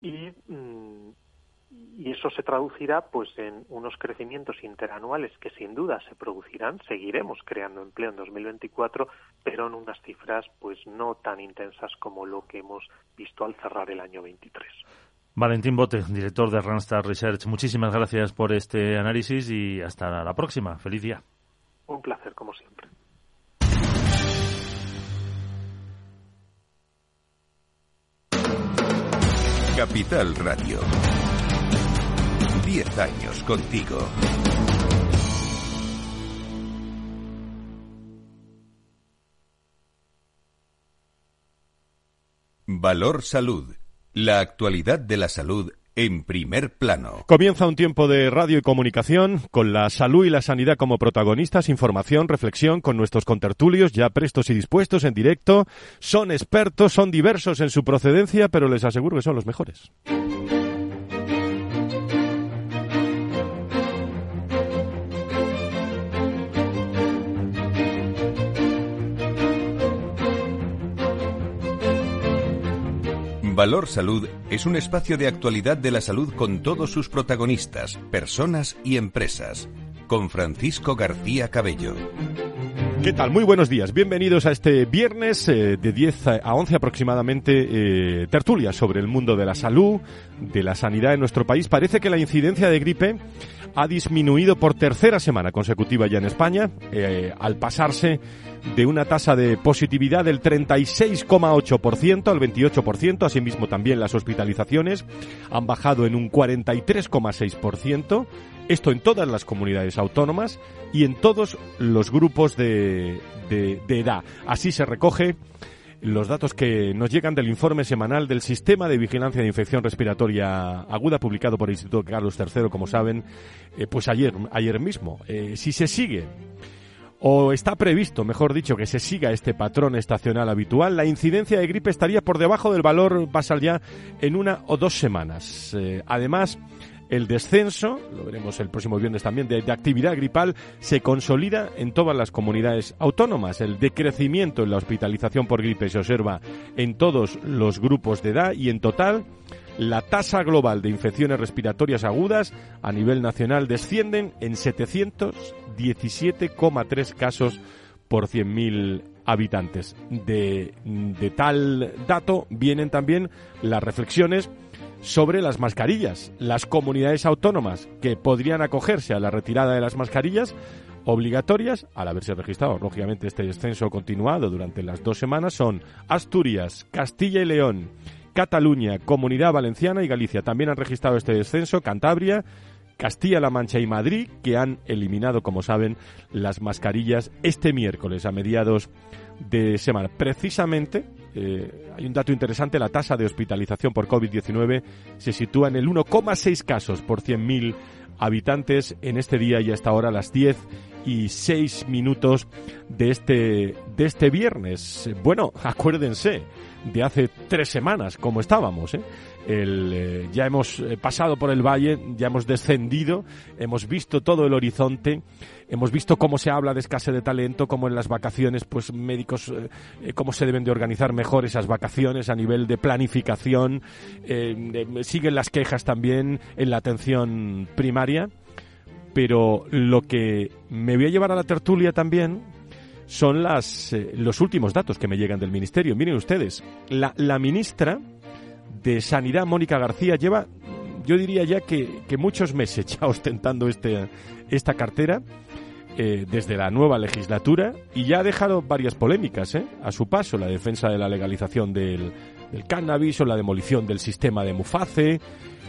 y, mm, y eso se traducirá pues en unos crecimientos interanuales que sin duda se producirán, seguiremos creando empleo en 2024, pero en unas cifras pues no tan intensas como lo que hemos visto al cerrar el año 23. Valentín Bote, director de Randstad Research, muchísimas gracias por este análisis y hasta la próxima. Feliz día. Un placer, como siempre. Capital Radio. Diez años contigo. Valor Salud. La actualidad de la salud en primer plano. Comienza un tiempo de radio y comunicación con la salud y la sanidad como protagonistas, información, reflexión con nuestros contertulios ya prestos y dispuestos en directo. Son expertos, son diversos en su procedencia, pero les aseguro que son los mejores. Valor Salud es un espacio de actualidad de la salud con todos sus protagonistas, personas y empresas. Con Francisco García Cabello. ¿Qué tal? Muy buenos días. Bienvenidos a este viernes eh, de 10 a 11 aproximadamente, eh, tertulia sobre el mundo de la salud, de la sanidad en nuestro país. Parece que la incidencia de gripe ha disminuido por tercera semana consecutiva ya en España, eh, al pasarse de una tasa de positividad del 36,8% al 28%. Asimismo, también las hospitalizaciones han bajado en un 43,6%. Esto en todas las comunidades autónomas y en todos los grupos de, edad. Así se recoge los datos que nos llegan del informe semanal del Sistema de Vigilancia de Infección Respiratoria Aguda publicado por el Instituto Carlos III, como saben, eh, pues ayer, ayer mismo. Eh, si se sigue o está previsto, mejor dicho, que se siga este patrón estacional habitual, la incidencia de gripe estaría por debajo del valor basal ya en una o dos semanas. Eh, además, el descenso, lo veremos el próximo viernes también, de, de, actividad gripal se consolida en todas las comunidades autónomas. El decrecimiento en la hospitalización por gripe se observa en todos los grupos de edad y en total la tasa global de infecciones respiratorias agudas a nivel nacional descienden en 717,3 casos por 100.000 habitantes. De, de tal dato vienen también las reflexiones sobre las mascarillas. Las comunidades autónomas que podrían acogerse a la retirada de las mascarillas obligatorias, al haberse registrado, lógicamente, este descenso continuado durante las dos semanas, son Asturias, Castilla y León, Cataluña, Comunidad Valenciana y Galicia. También han registrado este descenso Cantabria, Castilla-La Mancha y Madrid, que han eliminado, como saben, las mascarillas este miércoles a mediados de semana. Precisamente, eh, hay un dato interesante, la tasa de hospitalización por COVID-19 se sitúa en el 1,6 casos por 100.000 habitantes en este día y hasta ahora las 10 y 6 minutos de este, de este viernes. Bueno, acuérdense de hace tres semanas, como estábamos, ¿eh? El, eh, ya hemos eh, pasado por el valle, ya hemos descendido, hemos visto todo el horizonte, hemos visto cómo se habla de escasez de talento, cómo en las vacaciones, pues médicos, cómo se deben de organizar mejor esas vacaciones a nivel de planificación, siguen las quejas también en la atención primaria, pero lo que me voy a llevar a la tertulia también son las, eh, los últimos datos que me llegan del Ministerio. Miren ustedes, la, la ministra de Sanidad, Mónica García, lleva, yo diría ya que, muchos meses ya ostentando este, esta cartera. Eh, desde la nueva legislatura y ya ha dejado varias polémicas eh, a su paso, la defensa de la legalización del, del cannabis o la demolición del sistema de Muface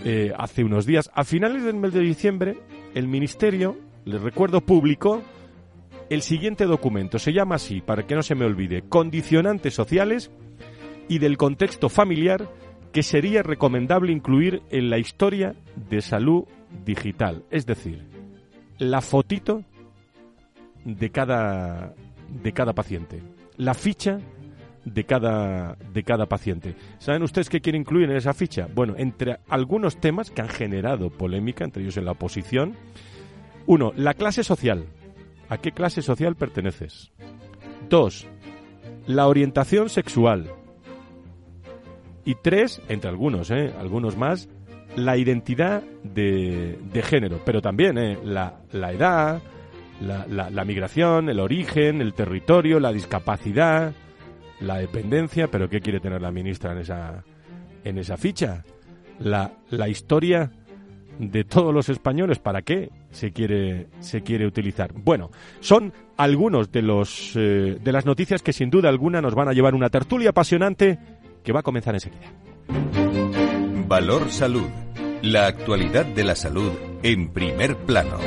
eh, hace unos días. A finales del mes de diciembre, el Ministerio, les recuerdo, publicó el siguiente documento. Se llama así, para que no se me olvide, Condicionantes sociales y del contexto familiar que sería recomendable incluir en la historia de salud digital. Es decir, la fotito de cada, de cada paciente, la ficha de cada, de cada paciente. ¿Saben ustedes qué quiere incluir en esa ficha? Bueno, entre algunos temas que han generado polémica, entre ellos en la oposición, uno, la clase social. ¿A qué clase social perteneces? Dos, la orientación sexual. Y tres, entre algunos, ¿eh? algunos más, la identidad de, de género, pero también ¿eh? la, la edad, la, la, la migración, el origen, el territorio, la discapacidad, la dependencia, pero ¿qué quiere tener la ministra en esa, en esa ficha? La, la historia de todos los españoles, ¿para qué se quiere, se quiere utilizar? Bueno, son algunos de, los, eh, de las noticias que sin duda alguna nos van a llevar una tertulia apasionante que va a comenzar enseguida. Valor Salud. La actualidad de la salud en primer plano.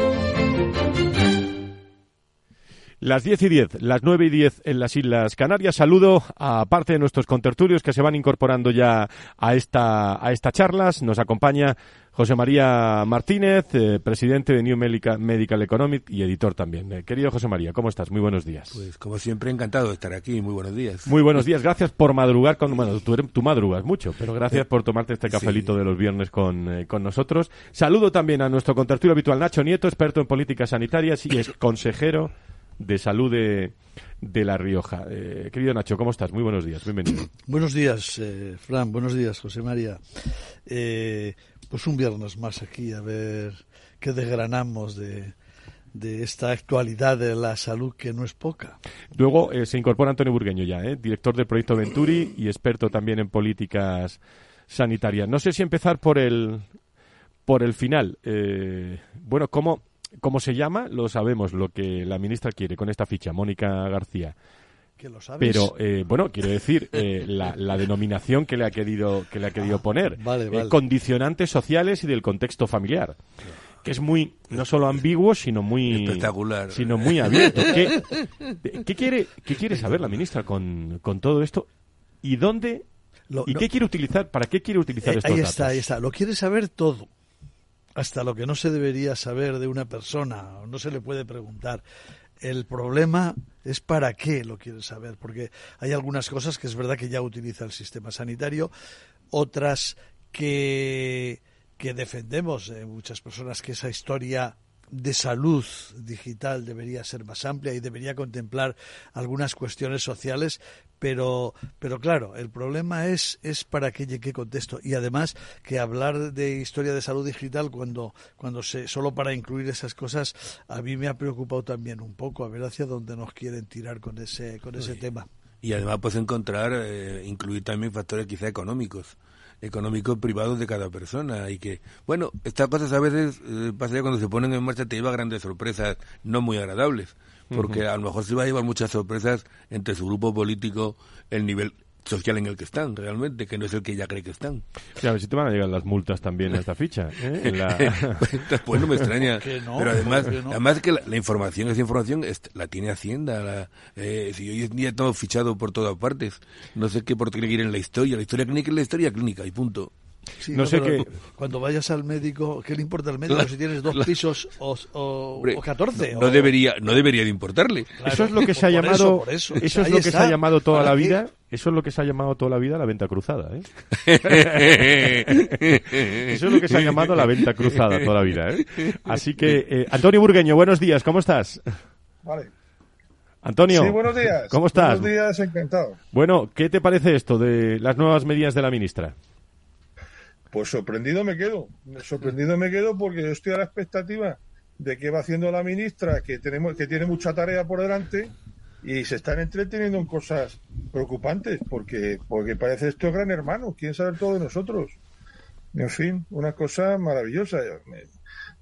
Las 10 y 10, las 9 y 10 en las Islas Canarias. Saludo a parte de nuestros contertulios que se van incorporando ya a esta, a esta charlas. Nos acompaña José María Martínez, eh, presidente de New Medica- Medical Economic y editor también. Eh, querido José María, ¿cómo estás? Muy buenos días. Pues como siempre, encantado de estar aquí. Muy buenos días. Muy buenos días, gracias por madrugar con, bueno, tú, tú madrugas mucho, pero gracias por tomarte este cafelito de los viernes con, eh, con nosotros. Saludo también a nuestro contertulio habitual Nacho Nieto, experto en políticas sanitarias y es consejero de salud de, de La Rioja. Eh, querido Nacho, ¿cómo estás? Muy buenos días, bienvenido. Buenos días, eh, Fran. Buenos días, José María. Eh, pues un viernes más aquí a ver qué desgranamos de, de esta actualidad de la salud que no es poca. Luego eh, se incorpora Antonio Burgueño ya, ¿eh? director del proyecto Venturi y experto también en políticas sanitarias. No sé si empezar por el, por el final. Eh, bueno, ¿cómo, ¿cómo se llama? Lo sabemos, lo que la ministra quiere con esta ficha, Mónica García. Que lo sabes. Pero eh, bueno, quiero decir eh, la, la denominación que le ha querido que le ha querido poner, vale, Eh, vale. condicionantes sociales y del contexto familiar, que es muy no solo ambiguo sino muy Espectacular. sino muy abierto. ¿Qué, quiere qué quiere saber la ministra con, con todo esto y dónde Lo- y no- qué quiere utilizar para qué quiere utilizar Eh, estos ahí datos? está, ahí está. Lo quiere saber todo. Hasta lo que no se debería saber de una persona, no se le puede preguntar. El problema es para qué lo quiere saber, porque hay algunas cosas que es verdad que ya utiliza el sistema sanitario, otras que, que defendemos muchas personas que esa historia de salud digital debería ser más amplia y debería contemplar algunas cuestiones sociales, pero, pero claro, el problema es, es para qué y en qué contexto. Y además que hablar de historia de salud digital cuando, cuando se, solo para incluir esas cosas, a mí me ha preocupado también un poco, a ver hacia dónde nos quieren tirar con ese, con ese tema. Y además puedes encontrar, eh, incluir también factores quizá económicos, económicos privados de cada persona. Y que, bueno, estas cosas a veces eh, pasa ya cuando se ponen en marcha te lleva grandes sorpresas no muy agradables. Porque a lo mejor se va a llevar muchas sorpresas entre su grupo político, el nivel social en el que están, realmente, que no es el que ella cree que están. Sí, a ver si te van a llegar las multas también a esta ficha. ¿eh? La- pues no me extraña. Pero además, además que la, la información, esa información la tiene Hacienda. La, eh, si hoy en día todo fichado por todas partes. No sé qué por qué quieren la historia. La historia clínica es la historia clínica y punto. Sí, No sé pero qué- Cuando vayas al médico, ¿qué le importa al médico Claro, si tienes dos claro. pisos o, o, Hombre, o 14? No, no o- debería, no debería de importarle. Claro, eso es lo que se ha llamado eso, eso. eso es lo que se está. ha llamado toda ¿Para la qué? vida eso es lo que se ha llamado toda la vida la venta cruzada ¿eh? eso es lo que se ha llamado la venta cruzada toda la vida ¿eh? así que eh, Antonio Burgueño buenos días cómo estás Vale. Antonio Sí, buenos días. cómo estás Buenos días, encantado. bueno qué te parece esto de las nuevas medidas de la ministra Pues sorprendido me quedo. Sorprendido me quedo porque yo estoy a la expectativa de qué va haciendo la ministra, que tenemos, que tiene mucha tarea por delante y se están entreteniendo en cosas preocupantes, porque, porque parece esto gran hermano, quieren saber todo de nosotros. En fin, una cosa maravillosa.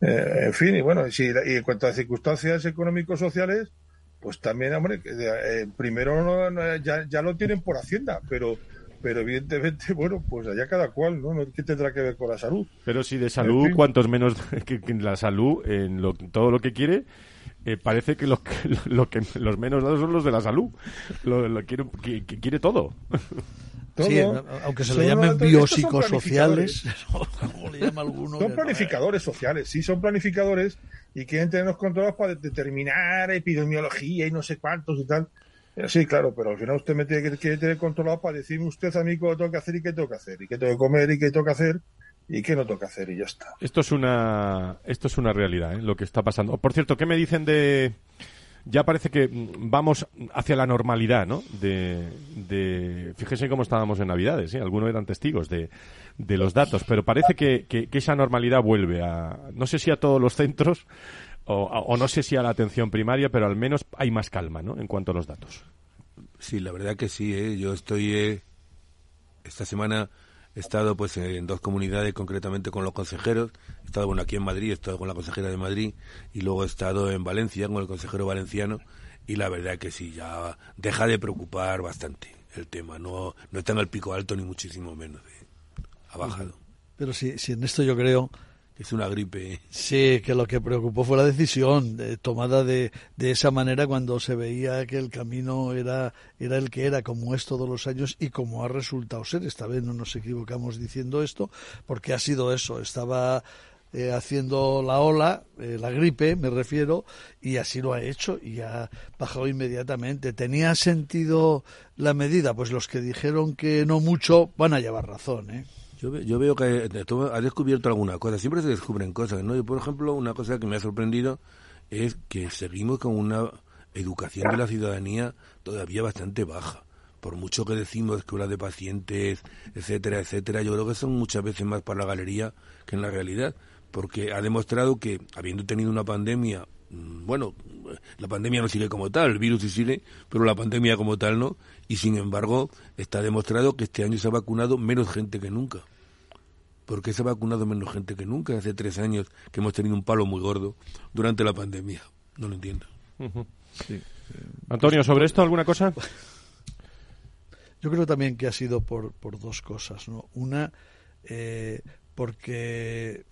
Eh, en fin, y bueno, y, si- y en cuanto a circunstancias económico-sociales, pues también, hombre, eh, primero no- no, ya, ya lo tienen por Hacienda, pero pero evidentemente, bueno, pues allá cada cual, ¿no? ¿no? ¿Qué tendrá que ver con la salud? pero si de salud En fin. cuantos menos que, que la salud en lo- todo lo que quiere eh, parece que, lo, que- lo que los menos dados son los de la salud lo, lo quiere, que- que quiere todo Todo. Sí, aunque se Son le llamen son biopsicosociales, llama. Son que- planificadores sociales, sí, son planificadores y quieren tenerlos controlados para determinar epidemiología y no sé cuántos y tal. Eh, Sí, claro, pero al final usted me tiene que tener controlado para decirme usted a mí qué tengo que hacer y qué tengo que hacer, y qué tengo que comer y qué tengo que hacer y qué no tengo que hacer y ya está. Esto es una, esto es una realidad, ¿eh? lo que está pasando. Por cierto, ¿qué me dicen de, ya parece que vamos hacia la normalidad, ¿no? De, de fíjese cómo estábamos en Navidades, ¿eh? Algunos eran testigos de, de los datos, pero parece que, que, esa normalidad vuelve a, no sé si a todos los centros o, o, no sé si a la atención primaria, pero al menos hay más calma, ¿no? En cuanto a los datos. Sí, la verdad que sí, ¿eh? Yo estoy eh, esta semana he estado pues en dos comunidades, concretamente con los consejeros. He estado bueno, aquí en Madrid, he estado con la consejera de Madrid y luego he estado en Valencia con el consejero valenciano y la verdad que sí, ya deja de preocupar bastante el tema. No, no está en el pico alto ni muchísimo menos. ¿eh? Ha bajado. Pero sí, sí, en esto yo creo es una gripe. Sí, que lo que preocupó fue la decisión tomada de, de esa manera cuando se veía que el camino era, era el que era, como es todos los años y como ha resultado ser. Esta vez no nos equivocamos diciendo esto, porque ha sido eso. Estaba eh, haciendo la ola, eh, la gripe me refiero, y así lo ha hecho y ha bajado inmediatamente. ¿Tenía sentido la medida? Pues los que dijeron que no mucho van a llevar razón, ¿eh? Yo, yo veo que ha descubierto alguna cosa, siempre se descubren cosas, ¿no? Y por ejemplo, una cosa que me ha sorprendido es que seguimos con una educación de la ciudadanía todavía bastante baja. Por mucho que decimos que de pacientes, etcétera, etcétera, yo creo que son muchas veces más para la galería que en la realidad, porque ha demostrado que, habiendo tenido una pandemia, mm, bueno, la pandemia no sigue como tal, el virus sí sigue, pero la pandemia como tal no, y sin embargo está demostrado que este año se ha vacunado menos gente que nunca. Porque se ha vacunado menos gente que nunca. Hace tres años que hemos tenido un palo muy gordo durante la pandemia. No lo entiendo. Antonio, ¿sobre esto alguna cosa? Yo creo también que ha sido por, por dos cosas. ¿no? Una, eh, porque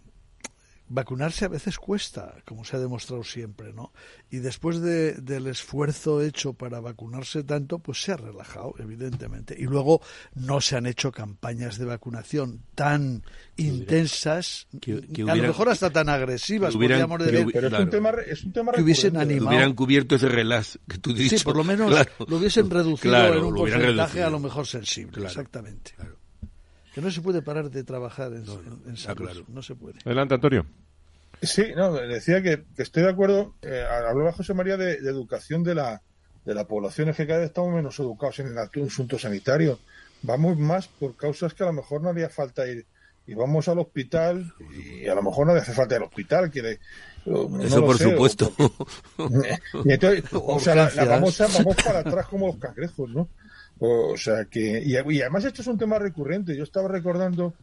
vacunarse a veces cuesta, como se ha demostrado siempre, ¿no? Y después de, del esfuerzo hecho para vacunarse tanto, pues se ha relajado, evidentemente. Y luego no se han hecho campañas de vacunación tan intensas, que, a lo mejor hasta tan agresivas, podríamos decir. Pero es, un tema, es un tema que hubiesen animado. Hubieran cubierto ese relax que tú dices. Sí, por lo menos lo hubiesen reducido en un porcentaje a lo mejor sensible, exactamente. Que no se puede parar de trabajar en, en, salud. No se puede. Adelante, Antonio. Sí, no, decía que, estoy de acuerdo. Eh, hablaba José María de, educación de la, de la población, es que cada vez estamos menos educados en el asunto sanitario. Vamos más por causas que a lo mejor no haría falta ir. Y vamos al hospital y a lo mejor no hace falta al hospital. Quiere, Eso por supuesto. O, sea, vamos, vamos para atrás como los cangrejos, ¿no? O sea que, y, además esto es un tema recurrente. Yo estaba recordando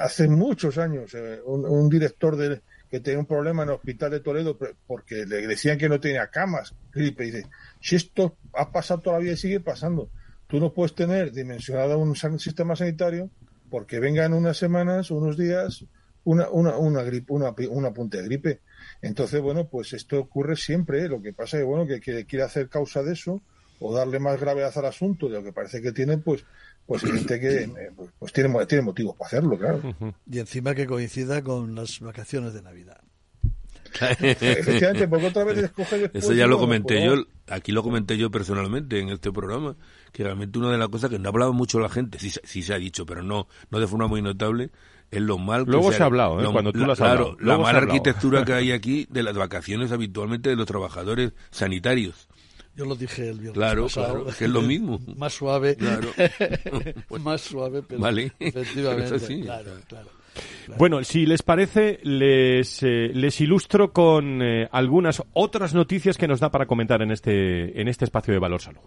hace muchos años eh, un, director de, que tenía un problema en el hospital de Toledo porque le decían que no tenía camas. Y dice, si esto ha pasado todavía y sigue pasando, tú no puedes tener dimensionado un sistema sanitario porque vengan unas semanas, unos días, una, una, una gripe, una, una punta de gripe. Entonces, bueno, pues esto ocurre siempre. Lo que pasa es que, bueno, que quiere hacer causa de eso o darle más gravedad al asunto de lo que parece que tiene, pues pues gente que eh, pues tiene, tiene motivos para hacerlo, claro. Y encima que coincida con las vacaciones de Navidad. Efectivamente, porque otra vez escoge después Eso ya lo comenté yo, aquí lo comenté yo personalmente en este programa, que realmente una de las cosas que no hablaba mucho la gente, sí, sí se ha dicho, pero no, no de forma muy notable, es lo mal que Luego se, ha hablado, ¿eh? cuando tú la, has claro, la mala arquitectura que hay aquí de las vacaciones habitualmente de los trabajadores sanitarios. Yo lo dije el viernes claro, Claro, que es lo mismo. más suave. Claro. más suave, pero vale. efectivamente. Claro, claro. Bueno, si les parece, les, eh, les ilustro con eh, algunas otras noticias que nos da para comentar en este, en este espacio de Valor Salud.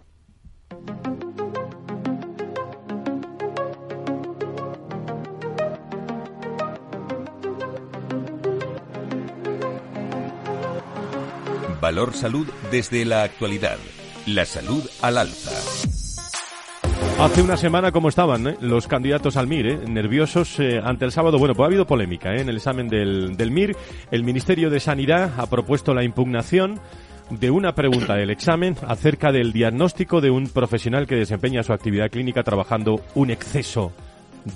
Valor Salud desde la actualidad. La salud al alza. Hace una semana, ¿cómo estaban eh? los candidatos al MIR? Eh? Nerviosos eh, ante el sábado. Bueno, pues ha habido polémica en el examen del, del MIR. El Ministerio de Sanidad ha propuesto la impugnación de una pregunta del examen acerca del diagnóstico de un profesional que desempeña su actividad clínica trabajando un exceso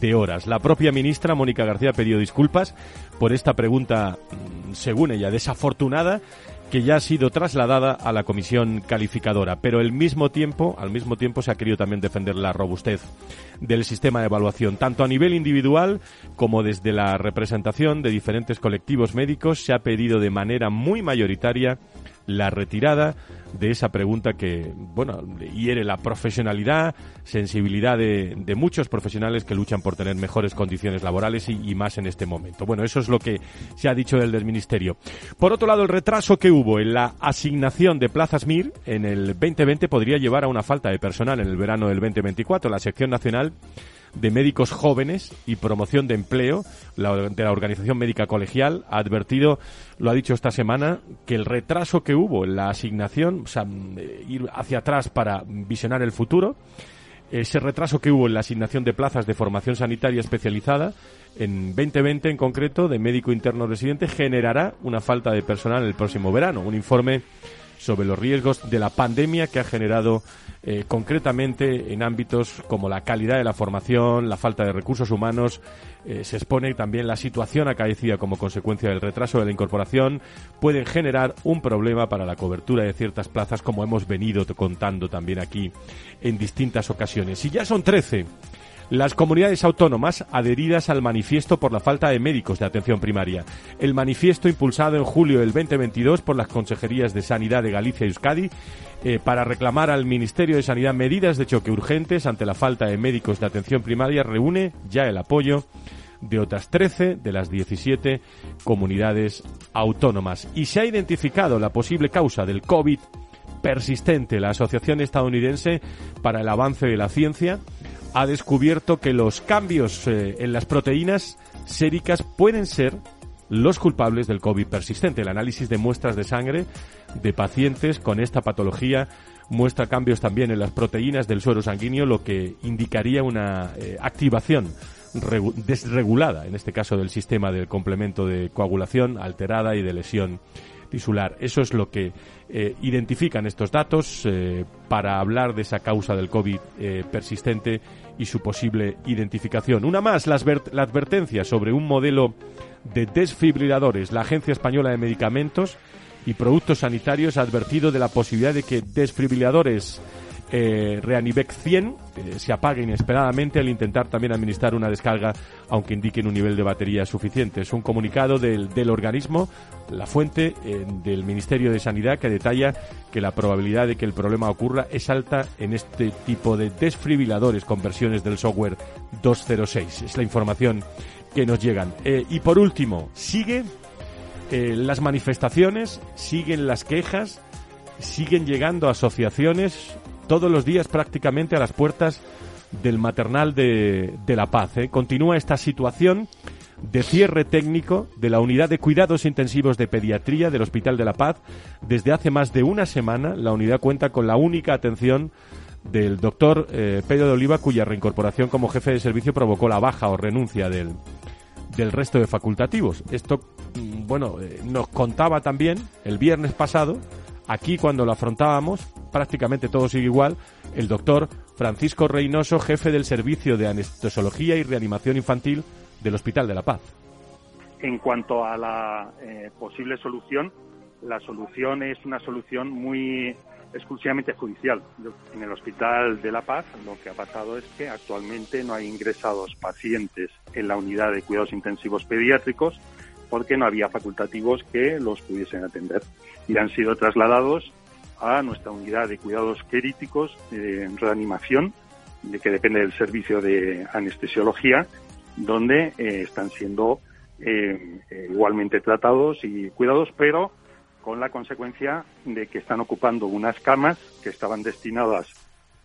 de horas. La propia ministra Mónica García pedido disculpas por esta pregunta, mm, según ella, desafortunada que ya ha sido trasladada a la comisión calificadora, pero al mismo tiempo, al mismo tiempo se ha querido también defender la robustez del sistema de evaluación, tanto a nivel individual como desde la representación de diferentes colectivos médicos. Se ha pedido de manera muy mayoritaria la retirada de esa pregunta que, bueno, hiere la profesionalidad, sensibilidad de, de muchos profesionales que luchan por tener mejores condiciones laborales y, más en este momento. Bueno, eso es lo que se ha dicho del, del Ministerio. Por otro lado, el retraso que hubo en la asignación de plazas MIR en el 2020 podría llevar a una falta de personal en el verano del 2024. La sección nacional de Médicos Jóvenes y Promoción de Empleo la, de la Organización Médica Colegial ha advertido, lo ha dicho esta semana, que el retraso que hubo en la asignación, o sea, ir hacia atrás para visionar el futuro, ese retraso que hubo en la asignación de plazas de formación sanitaria especializada en 2020 en concreto de médico interno residente generará una falta de personal el próximo verano. Un informe sobre los riesgos de la pandemia que ha generado eh, concretamente en ámbitos como la calidad de la formación, la falta de recursos humanos, eh, se expone también la situación acaecida como consecuencia del retraso de la incorporación, pueden generar un problema para la cobertura de ciertas plazas, como hemos venido contando también aquí en distintas ocasiones. Y ya son 13 las comunidades autónomas adheridas al manifiesto por la falta de médicos de atención primaria. El manifiesto impulsado en julio del 2022 por las consejerías de Sanidad de Galicia y Euskadi eh, para reclamar al Ministerio de Sanidad medidas de choque urgentes ante la falta de médicos de atención primaria reúne ya el apoyo de otras 13 de las 17 comunidades autónomas. Y se ha identificado la posible causa del COVID persistente. La Asociación Estadounidense para el Avance de la Ciencia ha descubierto que los cambios eh, en las proteínas séricas pueden ser los culpables del COVID persistente. El análisis de muestras de sangre de pacientes con esta patología muestra cambios también en las proteínas del suero sanguíneo, lo que indicaría una eh, activación desregulada, en este caso del sistema del complemento de coagulación alterada y de lesión tisular. Eso es lo que eh, identifican estos datos eh, para hablar de esa causa del COVID eh, persistente y su posible identificación. Una más, la, la advertencia sobre un modelo de desfibriladores. La Agencia Española de Medicamentos y Productos Sanitarios ha advertido de la posibilidad de que desfibriladores eh, Reanibec 100 eh, se apague inesperadamente al intentar también administrar una descarga, aunque indiquen un nivel de batería suficiente. Es un comunicado del, del organismo, la fuente eh, del Ministerio de Sanidad, que detalla que la probabilidad de que el problema ocurra es alta en este tipo de desfibriladores con versiones del software 206. Es la información que nos llegan. Eh, y por último, sigue eh, las manifestaciones, siguen las quejas, siguen llegando asociaciones todos los días prácticamente a las puertas del maternal de, de La Paz. ¿eh? Continúa esta situación de cierre técnico de la unidad de cuidados intensivos de pediatría del Hospital de La Paz. Desde hace más de una semana la unidad cuenta con la única atención del doctor eh, Pedro de Oliva, cuya reincorporación como jefe de servicio provocó la baja o renuncia del, del resto de facultativos. Esto, mm, bueno, eh, nos contaba también el viernes pasado, aquí cuando lo afrontábamos, prácticamente todo sigue igual, el doctor Francisco Reynoso, jefe del Servicio de Anestesiología y Reanimación Infantil del Hospital de la Paz. En cuanto a la eh, posible solución, la solución es una solución muy exclusivamente judicial. En el Hospital de La Paz lo que ha pasado es que actualmente no hay ingresados pacientes en la unidad de cuidados intensivos pediátricos porque no había facultativos que los pudiesen atender y han sido trasladados a nuestra unidad de cuidados críticos en reanimación, de que depende del servicio de anestesiología, donde eh, están siendo eh, eh, igualmente tratados y cuidados, pero con la consecuencia de que están ocupando unas camas que estaban destinadas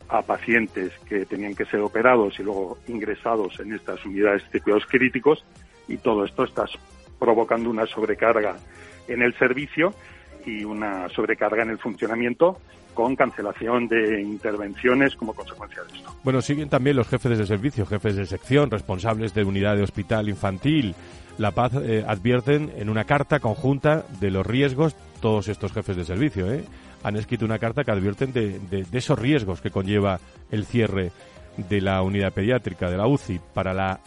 a pacientes que tenían que ser operados y luego ingresados en estas unidades de cuidados críticos y todo esto está provocando una sobrecarga en el servicio y una sobrecarga en el funcionamiento con cancelación de intervenciones como consecuencia de esto. Bueno, siguen también los jefes de servicio, jefes de sección, responsables de unidad de hospital infantil. La Paz eh, advierten en una carta conjunta de los riesgos, todos estos jefes de servicio, ¿eh? han escrito una carta que advierten de, esos riesgos que conlleva el cierre de la unidad pediátrica de la UCI para la,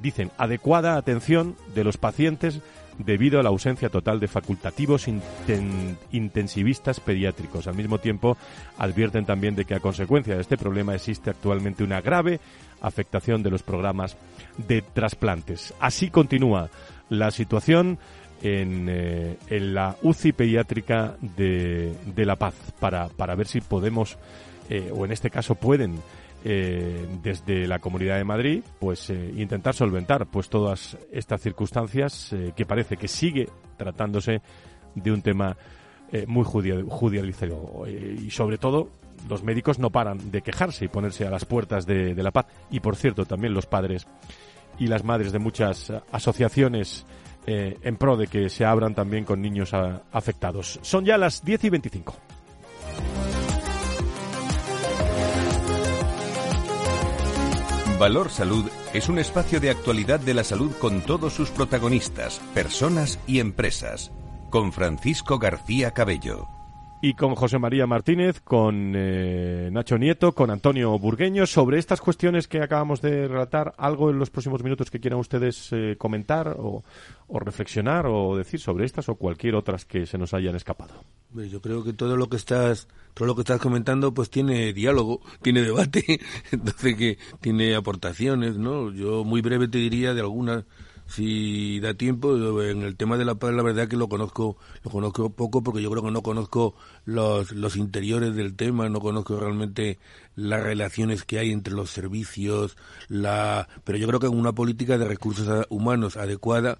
dicen, adecuada atención de los pacientes debido a la ausencia total de facultativos inten intensivistas pediátricos. Al mismo tiempo, advierten también de que a consecuencia de este problema existe actualmente una grave afectación de los programas de trasplantes. Así continúa la situación en, eh, en la UCI pediátrica de, de La Paz para, para ver si podemos, eh, o en este caso pueden, eh, desde la Comunidad de Madrid, pues eh, intentar solventar pues todas estas circunstancias eh, que parece que sigue tratándose de un tema eh, muy judicializado eh, y sobre todo los médicos no paran de quejarse y ponerse a las puertas de, de la paz y por cierto también los padres y las madres de muchas asociaciones eh, en pro de que se abran también con niños ah, afectados. Son ya las 10 y 25. Valor Salud es un espacio de actualidad de la salud con todos sus protagonistas, personas y empresas. Con Francisco García Cabello. Y con José María Martínez, con eh, Nacho Nieto, con Antonio Burgueño, sobre estas cuestiones que acabamos de relatar, algo en los próximos minutos que quieran ustedes eh, comentar o, o reflexionar o decir sobre estas o cualquier otras que se nos hayan escapado. Yo creo que todo lo que estás todo lo que estás comentando pues tiene diálogo, tiene debate, entonces que tiene aportaciones, ¿no? Yo muy breve te diría de algunas si da tiempo en el tema de la paz la verdad que lo conozco lo conozco poco porque yo creo que no conozco los los interiores del tema no conozco realmente las relaciones que hay entre los servicios la pero yo creo que una política de recursos humanos adecuada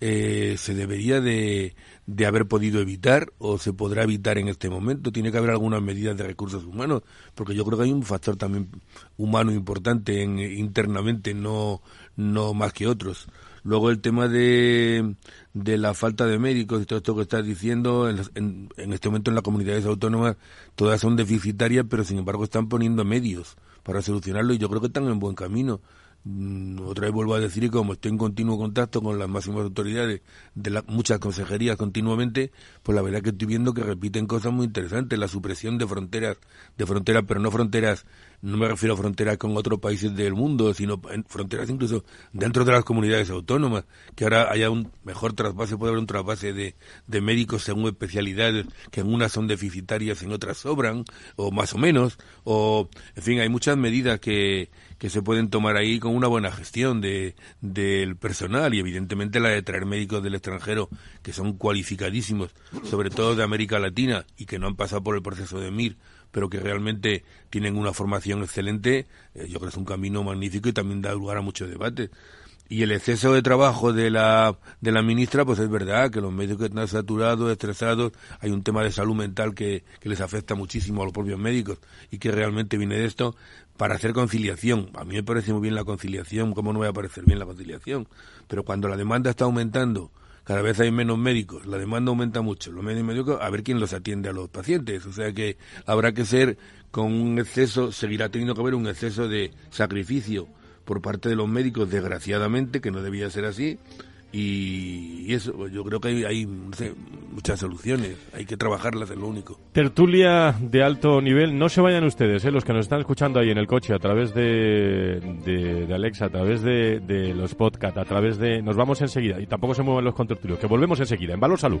eh, se debería de, de haber podido evitar o se podrá evitar en este momento. Tiene que haber algunas medidas de recursos humanos, porque yo creo que hay un factor también humano importante en, internamente, no, no más que otros. Luego el tema de, de la falta de médicos y todo esto que estás diciendo, en, en, en este momento en las comunidades autónomas todas son deficitarias, pero sin embargo están poniendo medios para solucionarlo y yo creo que están en buen camino. Mm, Otra vez vuelvo a decir que como estoy en continuo contacto con las máximas autoridades de la- muchas consejerías continuamente, pues la verdad que estoy viendo que repiten cosas muy interesantes. La supresión de fronteras, de fronteras, pero no fronteras, no me refiero a fronteras con otros países del mundo, sino fronteras incluso dentro de las comunidades autónomas. Que ahora haya un mejor trasvase, puede haber un trasvase de, de médicos según especialidades, que en unas son deficitarias, en otras sobran, o más o menos, o, en fin, hay muchas medidas que, que se pueden tomar ahí con una buena gestión de, del personal y evidentemente la de traer médicos del extranjero que son cualificadísimos, sobre todo de América Latina y que no han pasado por el proceso de MIR, pero que realmente tienen una formación excelente, eh, yo creo que es un camino magnífico y también da lugar a muchos debates. Y el exceso de trabajo de la, de la ministra, pues es verdad que los médicos están saturados, estresados, hay un tema de salud mental que, que les afecta muchísimo a los propios médicos y que realmente viene de esto para hacer conciliación. A mí me parece muy bien la conciliación, ¿cómo no va a parecer bien la conciliación? Pero cuando la demanda está aumentando, cada vez hay menos médicos, la demanda aumenta mucho, los médicos médicos, a ver quién los atiende a los pacientes. O sea que habrá que ser con un exceso, seguirá teniendo que haber un exceso de sacrificio por parte de los médicos, desgraciadamente, que no debía ser así. Y, eso, pues yo creo que hay, muchas soluciones, hay que trabajarlas, es lo único. Tertulia de alto nivel. No se vayan ustedes, ¿eh? los que nos están escuchando ahí en el coche, a través de, de, Alexa, a través de, de los podcasts, a través de... Nos vamos enseguida y tampoco se mueven los contertulios, que volvemos enseguida en Valor Salud.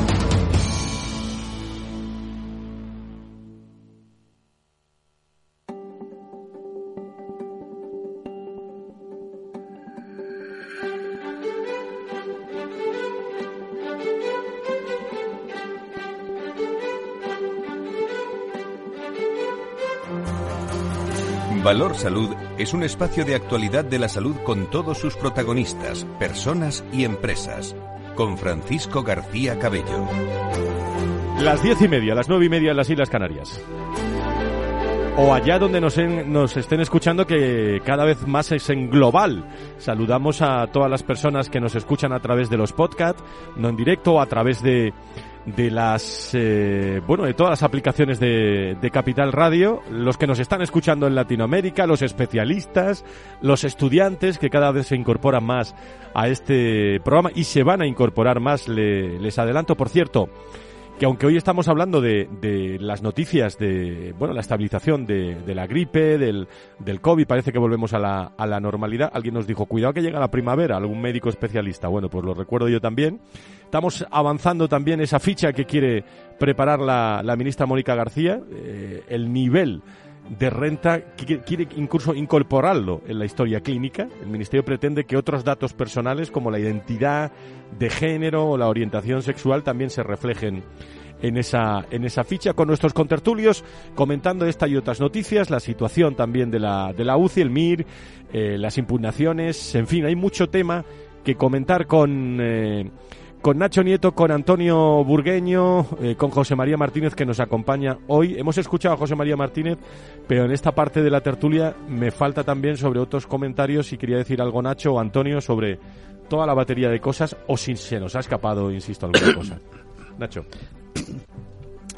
Valor Salud es un espacio de actualidad de la salud con todos sus protagonistas, personas y empresas. Con Francisco García Cabello. Las diez y media, las nueve y media en las Islas Canarias. O allá donde nos, en- nos estén escuchando, que cada vez más es en global. Saludamos a todas las personas que nos escuchan a través de los podcasts, no en directo, a través de, de las, eh, bueno, de todas las aplicaciones de, de Capital Radio, los que nos están escuchando en Latinoamérica, los especialistas, los estudiantes que cada vez se incorporan más a este programa y se van a incorporar más, le- les adelanto, por cierto, que aunque hoy estamos hablando de, de las noticias de, bueno, la estabilización de, de la gripe, del, del COVID, parece que volvemos a la, a la normalidad. Alguien nos dijo, cuidado que llega la primavera, algún médico especialista. Bueno, pues lo recuerdo yo también. Estamos avanzando también esa ficha que quiere preparar la, la ministra Mónica García, eh, el nivel de renta qui- quiere incluso incorporarlo en la historia clínica. El Ministerio pretende que otros datos personales como la identidad de género o la orientación sexual también se reflejen en esa, en esa ficha con nuestros contertulios comentando esta y otras noticias, la situación también de la, de la UCI, el MIR, eh, las impugnaciones, en fin, hay mucho tema que comentar con... eh, con Nacho Nieto, con Antonio Burgueño, eh, con José María Martínez que nos acompaña hoy. Hemos escuchado a José María Martínez, pero en esta parte de la tertulia me falta también sobre otros comentarios y quería decir algo Nacho o Antonio sobre toda la batería de cosas o si se nos ha escapado, insisto, alguna cosa. Nacho.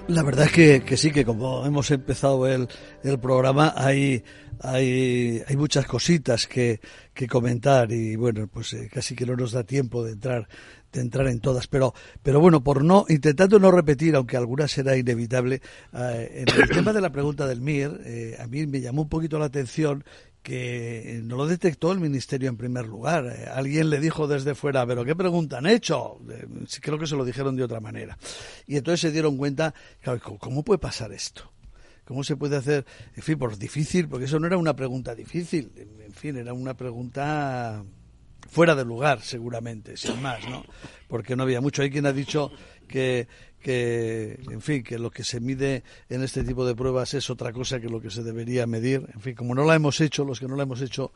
La verdad es que, que sí, que como hemos empezado el, el programa, hay, hay, hay muchas cositas que, que comentar y bueno, pues eh, casi que no nos da tiempo de entrar, de entrar en todas. Pero, pero bueno, por no, intentando no repetir, aunque alguna será inevitable, eh, en el tema de la pregunta del MIR, eh, a mí me llamó un poquito la atención que no lo detectó el ministerio en primer lugar. Eh, alguien le dijo desde fuera, pero ¿qué pregunta han hecho? Eh, creo que se lo dijeron de otra manera. Y entonces se dieron cuenta, claro, ¿cómo- ¿cómo puede pasar esto? ¿Cómo se puede hacer? En fin, por difícil, porque eso no era una pregunta difícil. En fin, era una pregunta fuera de lugar, seguramente, sin más, ¿no? Porque no había mucho. Hay quien ha dicho que, que, en fin, que lo que se mide en este tipo de pruebas es otra cosa que lo que se debería medir. En fin, como no la hemos hecho, los que no la hemos hecho,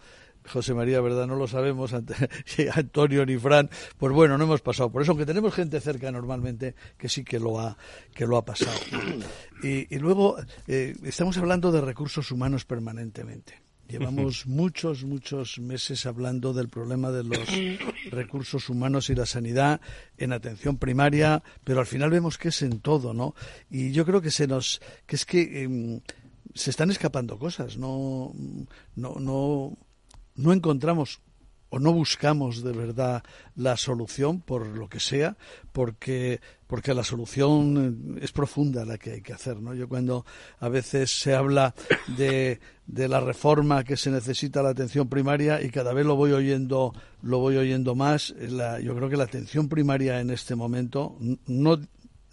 José María, ¿verdad? No lo sabemos, Antonio ni Fran, pues bueno, no hemos pasado por eso, aunque tenemos gente cerca normalmente que sí que lo ha, que lo ha pasado. Y, y luego, eh, estamos hablando de recursos humanos permanentemente. Llevamos muchos, muchos meses hablando del problema de los recursos humanos y la sanidad en atención primaria, pero al final vemos que es en todo, ¿no? Y yo creo que se nos, que es que em, se están escapando cosas, no, no, no, no encontramos o no buscamos de verdad la solución por lo que sea, porque porque la solución eh, es profunda la que hay que hacer, ¿no? Yo cuando a veces se habla de, de la reforma que se necesita la atención primaria y cada vez lo voy oyendo lo voy oyendo más, eh, la- yo creo que la atención primaria en este momento no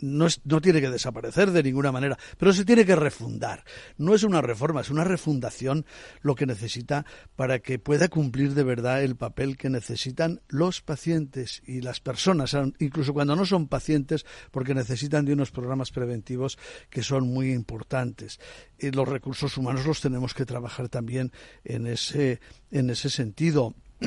no, es- no tiene que desaparecer de ninguna manera, pero se tiene que refundar. No es una reforma, es una refundación lo que necesita para que pueda cumplir de verdad el papel que necesitan los pacientes y las personas, incluso cuando no son pacientes, porque necesitan de unos programas preventivos que son muy importantes. Y los recursos humanos los tenemos que trabajar también en ese, en ese sentido.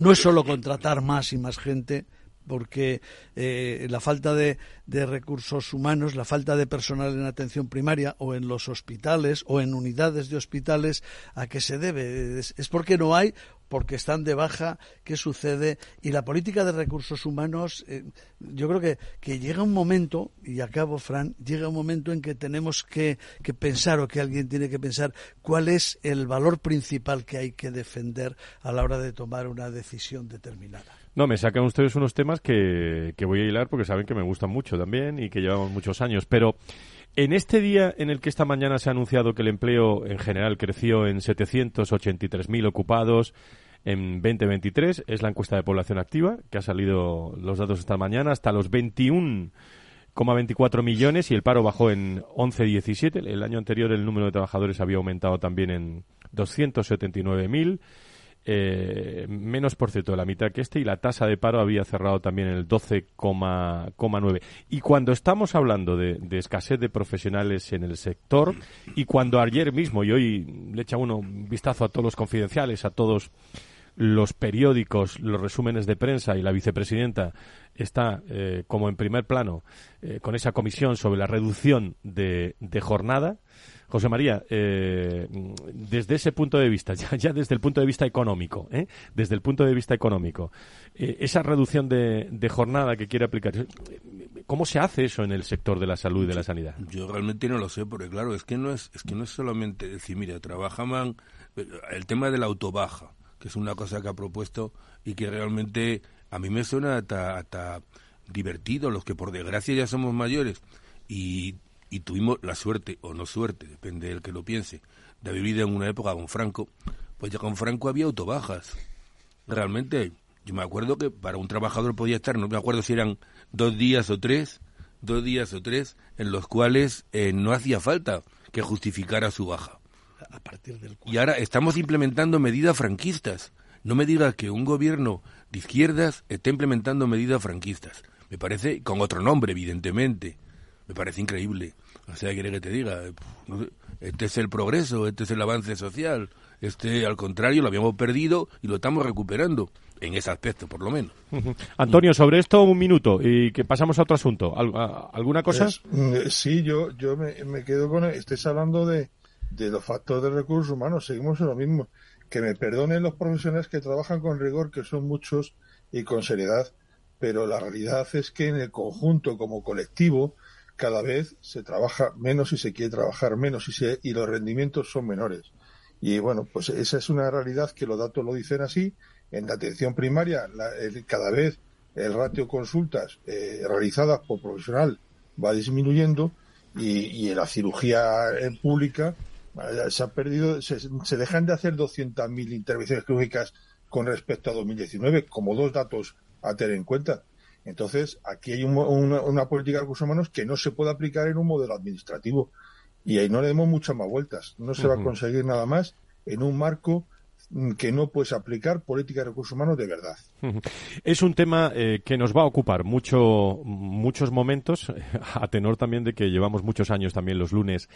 No es solo contratar más y más gente, porque eh, la falta de, recursos humanos, la falta de personal en atención primaria o en los hospitales o en unidades de hospitales, ¿a qué se debe? Es, porque no hay porque están de baja, qué sucede. Y la política de recursos humanos, eh, yo creo que, llega un momento, y acabo, Fran, llega un momento en que tenemos que, pensar o que alguien tiene que pensar cuál es el valor principal que hay que defender a la hora de tomar una decisión determinada. No, me sacan ustedes unos temas que, que voy a hilar porque saben que me gustan mucho también y que llevamos muchos años, pero... En este día en el que esta mañana se ha anunciado que el empleo en general creció en 783.000 ocupados en 2023, es la encuesta de población activa, que ha salido los datos esta mañana, hasta los 21,24 millones y el paro bajó en 11,17. El año anterior el número de trabajadores había aumentado también en 279.000 eh, menos por ciento de la mitad que este y la tasa de paro había cerrado también en el 12,9. Y cuando estamos hablando de, escasez de profesionales en el sector y cuando ayer mismo, y hoy le echa uno un vistazo a todos los confidenciales, a todos los periódicos, los resúmenes de prensa y la vicepresidenta está eh, como en primer plano eh, con esa comisión sobre la reducción de jornada, José María, eh, desde ese punto de vista, ya, ya, desde el punto de vista económico, ¿eh? desde el punto de vista económico, eh, esa reducción de, de, jornada que quiere aplicar, ¿cómo se hace eso en el sector de la salud y de la sanidad? Yo realmente no lo sé, porque claro, es que no es, es que no es solamente decir, mira, trabajaban el tema de la autobaja, que es una cosa que ha propuesto y que realmente a mí me suena hasta divertido, los que por desgracia ya somos mayores y y tuvimos la suerte, o no suerte, depende del que lo piense, de vivir en una época con Franco, pues ya con Franco había autobajas. Realmente, yo me acuerdo que para un trabajador podía estar, no me acuerdo si eran dos días o tres, dos días o tres, en los cuales eh, no hacía falta que justificara su baja. A partir del y ahora estamos implementando medidas franquistas. No me digas que un gobierno de izquierdas esté implementando medidas franquistas. Me parece, con otro nombre, evidentemente, me parece increíble. O sea, quiere que te diga, este es el progreso, este es el avance social, este al contrario lo habíamos perdido y lo estamos recuperando, en ese aspecto por lo menos. Antonio, sobre esto un minuto y que pasamos a otro asunto. ¿Alguna cosa? Pues, sí, yo, yo me, me, quedo con, estés hablando de, de los factores de recursos humanos, seguimos en lo mismo. Que me perdonen los profesionales que trabajan con rigor, que son muchos, y con seriedad, pero la realidad es que en el conjunto, como colectivo, cada vez se trabaja menos y se quiere trabajar menos y, se, y los rendimientos son menores. Y bueno, pues esa es una realidad que los datos lo dicen así. En la atención primaria, la, el, cada vez el ratio consultas eh, realizadas por profesional va disminuyendo y, en la cirugía pública se ha perdido, se, se dejan de hacer 200.000 intervenciones quirúrgicas con respecto a 2019, como dos datos a tener en cuenta. Entonces, aquí hay un, una, una, política de recursos humanos que no se puede aplicar en un modelo administrativo. Y ahí no le demos muchas más vueltas. No se uh -huh. va a conseguir nada más en un marco que no puedes aplicar política de recursos humanos de verdad. Es un tema eh, que nos va a ocupar mucho, muchos momentos, a tenor también de que llevamos muchos años también los lunes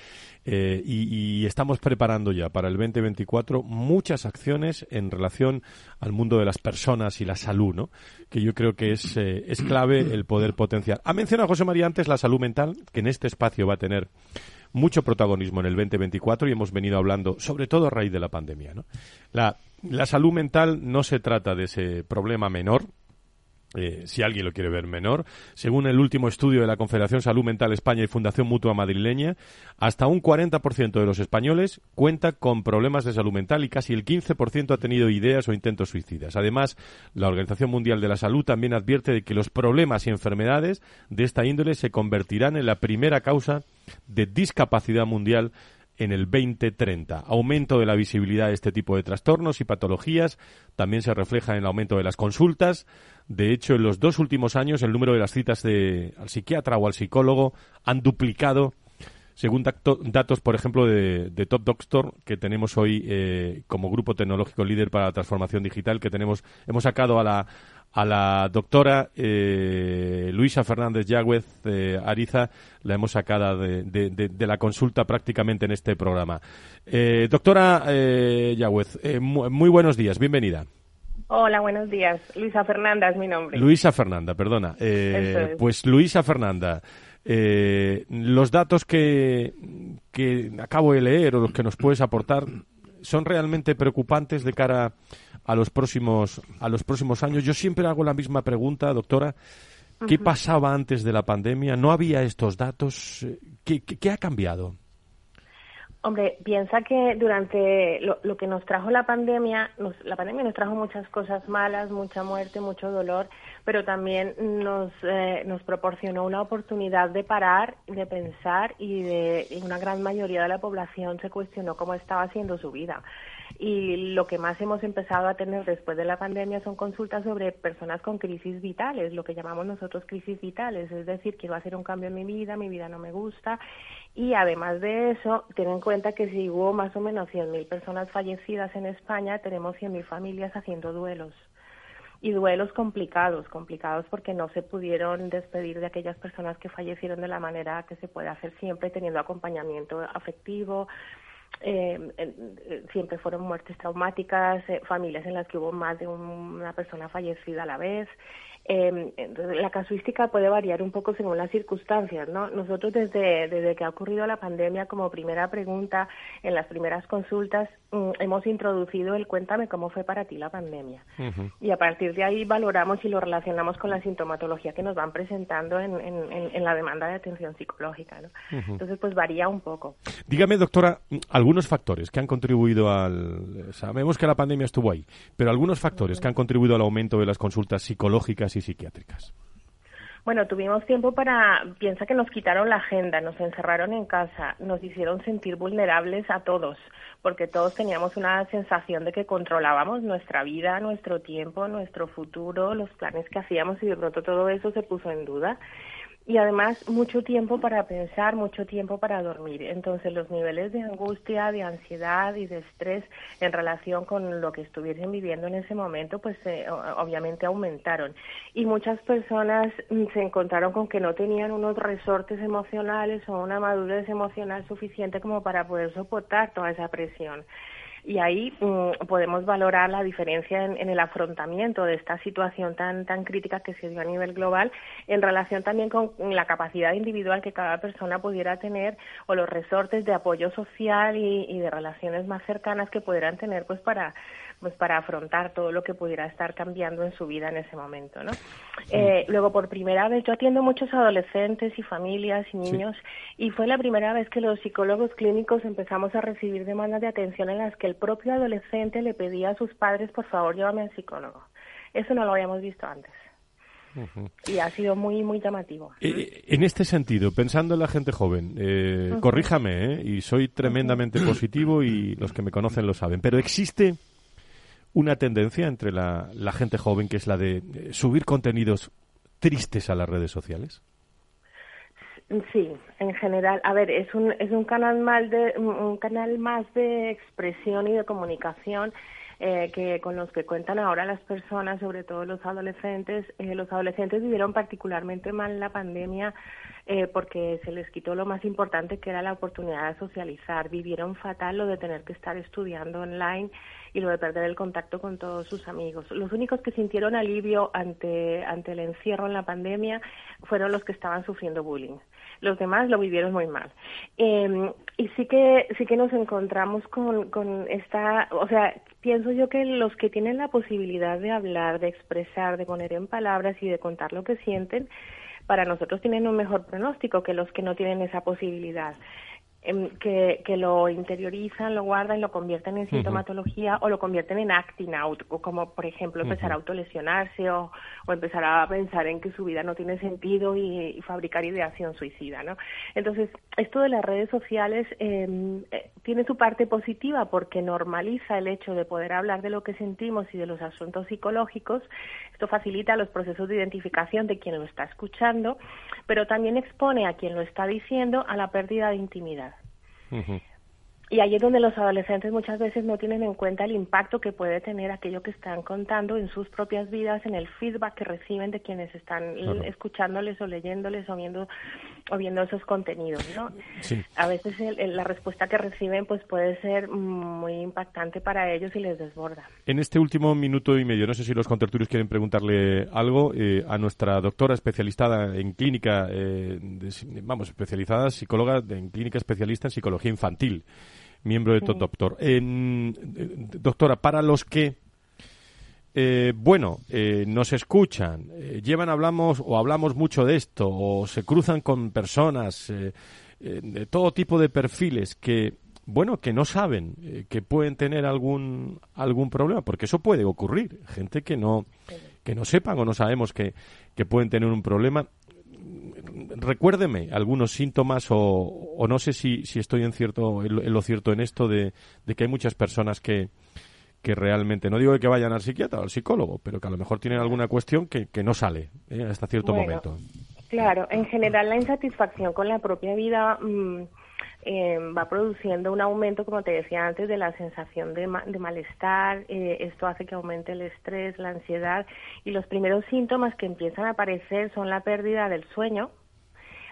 eh, y, estamos preparando ya para el 2024 muchas acciones en relación al mundo de las personas y la salud, ¿no? que yo creo que es, eh, es clave el poder potenciar. Ha mencionado José María antes la salud mental, que en este espacio va a tener mucho protagonismo en el 2024 y hemos venido hablando, sobre todo a raíz de la pandemia. ¿no? La, la salud mental no se trata de ese problema menor, eh, si alguien lo quiere ver menor. Según el último estudio de la Confederación Salud Mental España y Fundación Mutua Madrileña, hasta un 40% de los españoles cuenta con problemas de salud mental y casi el 15% ha tenido ideas o intentos suicidas. Además, la Organización Mundial de la Salud también advierte de que los problemas y enfermedades de esta índole se convertirán en la primera causa de discapacidad mundial en el 2030. Aumento de la visibilidad de este tipo de trastornos y patologías también se refleja en el aumento de las consultas. De hecho, en los dos últimos años el número de las citas de, al psiquiatra o al psicólogo han duplicado según dato, datos, por ejemplo, de, de, Top Doctor, que tenemos hoy eh, como grupo tecnológico líder para la transformación digital, que tenemos, hemos sacado a la, a la doctora eh, Luisa Fernández Yagüez eh, Ariza, la hemos sacado de, de, de, la consulta prácticamente en este programa. Eh, doctora Yagüez, muy buenos días, bienvenida. Hola, buenos días. Luisa Fernanda es mi nombre. Luisa Fernanda, perdona. Eh, es. Pues Luisa Fernanda, eh, los datos que, que acabo de leer o los que nos puedes aportar son realmente preocupantes de cara a los próximos a los próximos años. Yo siempre hago la misma pregunta, doctora. ¿Qué pasaba antes de la pandemia? ¿No había estos datos? ¿Qué, qué- qué ha cambiado? Hombre, piensa que durante lo, lo que nos trajo la pandemia, nos- la pandemia nos trajo muchas cosas malas, mucha muerte, mucho dolor, pero también nos, eh, nos proporcionó una oportunidad de parar, de pensar y, de, y una gran mayoría de la población se cuestionó cómo estaba haciendo su vida. Y lo que más hemos empezado a tener después de la pandemia son consultas sobre personas con crisis vitales, lo que llamamos nosotros crisis vitales, es decir, quiero hacer un cambio en mi vida, mi vida no me gusta. Y además de eso, ten en cuenta que si hubo más o menos 100.000 personas fallecidas en España, tenemos 100.000 familias haciendo duelos. Y duelos complicados, complicados porque no se pudieron despedir de aquellas personas que fallecieron de la manera que se puede hacer siempre, teniendo acompañamiento afectivo, eh, eh, siempre fueron muertes traumáticas, eh, familias en las que hubo más de un- una persona fallecida a la vez. Eh, la casuística puede variar un poco según las circunstancias, ¿no? Nosotros desde, desde que ha ocurrido la pandemia, como primera pregunta en las primeras consultas, hemos introducido el cuéntame cómo fue para ti la pandemia. Y a partir de ahí valoramos y lo relacionamos con la sintomatología que nos van presentando en, en- la demanda de atención psicológica, ¿no? Entonces, pues varía un poco. Dígame, doctora, algunos factores que han contribuido al... Sabemos que la pandemia estuvo ahí, pero algunos factores que han contribuido al aumento de las consultas psicológicas y psiquiátricas. Bueno, tuvimos tiempo para, piensa que nos quitaron la agenda, nos encerraron en casa, nos hicieron sentir vulnerables a todos, porque todos teníamos una sensación de que controlábamos nuestra vida, nuestro tiempo, nuestro futuro, los planes que hacíamos y de pronto todo eso se puso en duda. Y además mucho tiempo para pensar, mucho tiempo para dormir. Entonces los niveles de angustia, de ansiedad y de estrés en relación con lo que estuviesen viviendo en ese momento, pues eh, obviamente aumentaron. Y muchas personas mm, se encontraron con que no tenían unos resortes emocionales o una madurez emocional suficiente como para poder soportar toda esa presión. Y ahí mm, podemos valorar la diferencia en, en el afrontamiento de esta situación tan, tan crítica que se dio a nivel global en relación también con la capacidad individual que cada persona pudiera tener o los resortes de apoyo social y, y de relaciones más cercanas que pudieran tener pues para pues para afrontar todo lo que pudiera estar cambiando en su vida en ese momento, ¿no? Eh, luego, por primera vez, yo atiendo muchos adolescentes y familias y niños y fue la primera vez que los psicólogos clínicos empezamos a recibir demandas de atención en las que el propio adolescente le pedía a sus padres, por favor, llévame al psicólogo. Eso no lo habíamos visto antes y ha sido muy, muy llamativo. Eh, en este sentido, pensando en la gente joven, eh, corríjame, ¿eh? y soy tremendamente positivo y los que me conocen lo saben, pero existe una tendencia entre la, la gente joven que es la de eh, subir contenidos tristes a las redes sociales. Sí, en general, a ver, es un es un canal más de un canal más de expresión y de comunicación eh, que con los que cuentan ahora las personas, sobre todo los adolescentes. Eh, los adolescentes vivieron particularmente mal la pandemia eh, porque se les quitó lo más importante que era la oportunidad de socializar. Vivieron fatal lo de tener que estar estudiando online y lo de perder el contacto con todos sus amigos. Los únicos que sintieron alivio ante, ante el encierro en la pandemia fueron los que estaban sufriendo bullying. Los demás lo vivieron muy mal. Eh, y sí que, sí que nos encontramos con, con esta, o sea, pienso yo que los que tienen la posibilidad de hablar, de expresar, de poner en palabras y de contar lo que sienten, para nosotros tienen un mejor pronóstico que los que no tienen esa posibilidad. Em, Que, que lo interiorizan, lo guardan, lo convierten en sintomatología o lo convierten en acting out, o como por ejemplo empezar a autolesionarse o, o empezar a pensar en que su vida no tiene sentido y, y fabricar ideación suicida, ¿no? Entonces, esto de las redes sociales em, eh, tiene su parte positiva porque normaliza el hecho de poder hablar de lo que sentimos y de los asuntos psicológicos. Esto facilita los procesos de identificación de quien lo está escuchando, pero también expone a quien lo está diciendo a la pérdida de intimidad. Mm-hmm. Y ahí es donde los adolescentes muchas veces no tienen en cuenta el impacto que puede tener aquello que están contando en sus propias vidas, en el feedback que reciben de quienes están escuchándoles o leyéndoles o viendo, o viendo esos contenidos, ¿no? A veces la respuesta que reciben pues puede ser muy impactante para ellos y les desborda. En este último minuto y medio, no sé si los contertulios quieren preguntarle algo eh, a nuestra doctora especializada en clínica, eh, vamos, especializada psicóloga en clínica especialista en psicología infantil miembro de Top Doctor. Eh, doctora, para los que, eh, bueno, eh, nos escuchan, llevan, hablamos o hablamos mucho de esto, o se cruzan con personas de todo tipo de perfiles que, bueno, que no saben que pueden tener algún, algún problema, porque eso puede ocurrir. Gente que no, que no sepan o no sabemos que, que pueden tener un problema recuérdeme algunos síntomas o, no sé si, si estoy en, cierto, en, lo cierto en esto de, que hay muchas personas que, que realmente, no digo que vayan al psiquiatra o al psicólogo, pero que a lo mejor tienen alguna cuestión que, que no sale ¿eh? hasta cierto momento. Claro, en general la insatisfacción con la propia vida eh, va produciendo un aumento, como te decía antes, de la sensación de, de malestar. Eh, esto hace que aumente el estrés, la ansiedad y los primeros síntomas que empiezan a aparecer son la pérdida del sueño,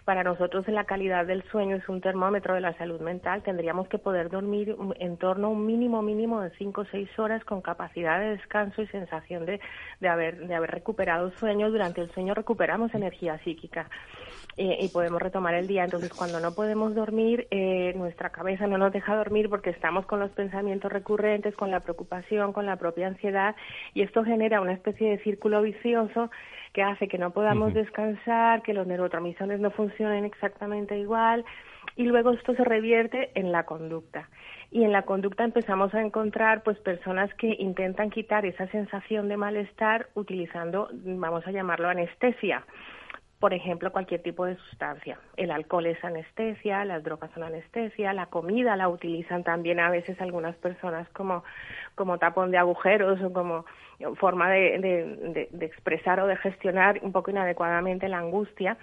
para nosotros la calidad del sueño es un termómetro de la salud mental. Tendríamos que poder dormir en torno a un mínimo mínimo de 5 o 6 horas con capacidad de descanso y sensación de, de, haber, de haber recuperado sueño. Durante el sueño recuperamos energía psíquica. Eh, y podemos retomar el día. Entonces, cuando no podemos dormir, eh, nuestra cabeza no nos deja dormir porque estamos con los pensamientos recurrentes, con la preocupación, con la propia ansiedad, y esto genera una especie de círculo vicioso que hace que no podamos descansar, que los neurotransmisores no funcionen exactamente igual y luego esto se revierte en la conducta. Y en la conducta empezamos a encontrar pues personas que intentan quitar esa sensación de malestar utilizando, vamos a llamarlo anestesia por ejemplo, cualquier tipo de sustancia. El alcohol es anestesia, las drogas son anestesia, la comida la utilizan también a veces algunas personas como, como tapón de agujeros o como forma de, de, expresar o de gestionar un poco inadecuadamente la angustia.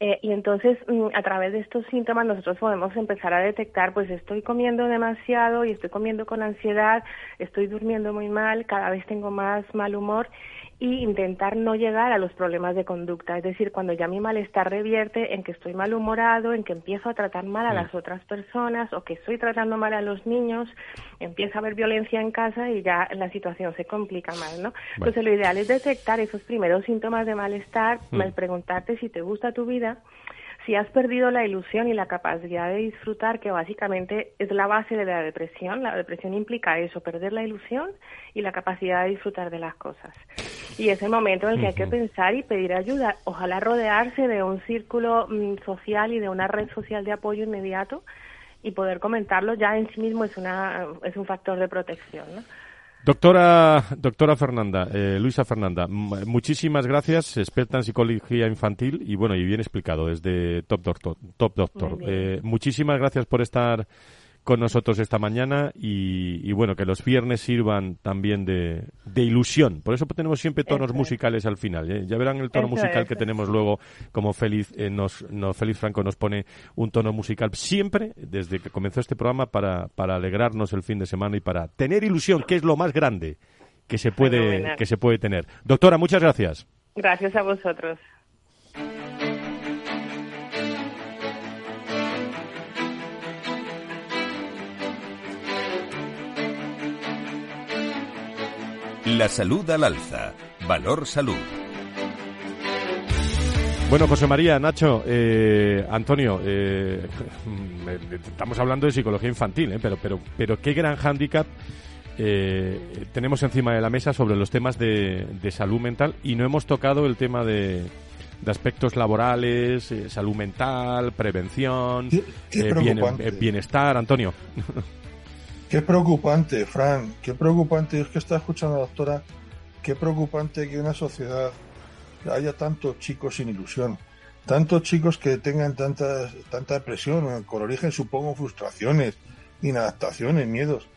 Eh, y entonces, mm, a través de estos síntomas, nosotros podemos empezar a detectar, pues estoy comiendo demasiado y estoy comiendo con ansiedad, estoy durmiendo muy mal, cada vez tengo más mal humor y intentar no llegar a los problemas de conducta. Es decir, cuando ya mi malestar revierte en que estoy malhumorado, en que empiezo a tratar mal a las otras personas o que estoy tratando mal a los niños, empieza a haber violencia en casa y ya la situación se complica más, ¿no? Entonces lo ideal es detectar esos primeros síntomas de malestar, mm. preguntarte si te gusta tu vida si has perdido la ilusión y la capacidad de disfrutar, que básicamente es la base de la depresión, la depresión implica eso, perder la ilusión y la capacidad de disfrutar de las cosas. Y es el momento en el que hay que pensar y pedir ayuda, ojalá rodearse de un círculo mm, social y de una red social de apoyo inmediato y poder comentarlo ya en sí mismo es, una, es un factor de protección. ¿no? Doctora, doctora Fernanda, eh, Luisa Fernanda, muchísimas gracias, experta en psicología infantil y bueno, y bien explicado desde Top Doctor. Top Doctor. Eh, muchísimas gracias por estar con nosotros esta mañana y, bueno, que los viernes sirvan también de, ilusión. Por eso tenemos siempre tonos musicales al final. ¿eh? Ya verán el tono musical que tenemos luego, como Félix, eh, nos, Félix Franco nos pone un tono musical siempre, desde que comenzó este programa, para, para alegrarnos el fin de semana y para tener ilusión, que es lo más grande que se puede, que se puede tener. Doctora, muchas gracias. Gracias a vosotros. La salud al alza. Valor salud. Bueno, José María, Nacho, eh, Antonio, eh, estamos hablando de psicología infantil, ¿eh? pero, pero, pero qué gran hándicap tenemos encima de la mesa sobre los temas de, salud mental y no hemos tocado el tema de, aspectos laborales, salud mental, prevención, bienestar. Antonio. Qué preocupante, Fran, qué preocupante. Es que está escuchando la doctora. Qué preocupante que una sociedad haya tantos chicos sin ilusión, tantos chicos que tengan tanta, tanta depresión, con origen supongo frustraciones, inadaptaciones, miedos.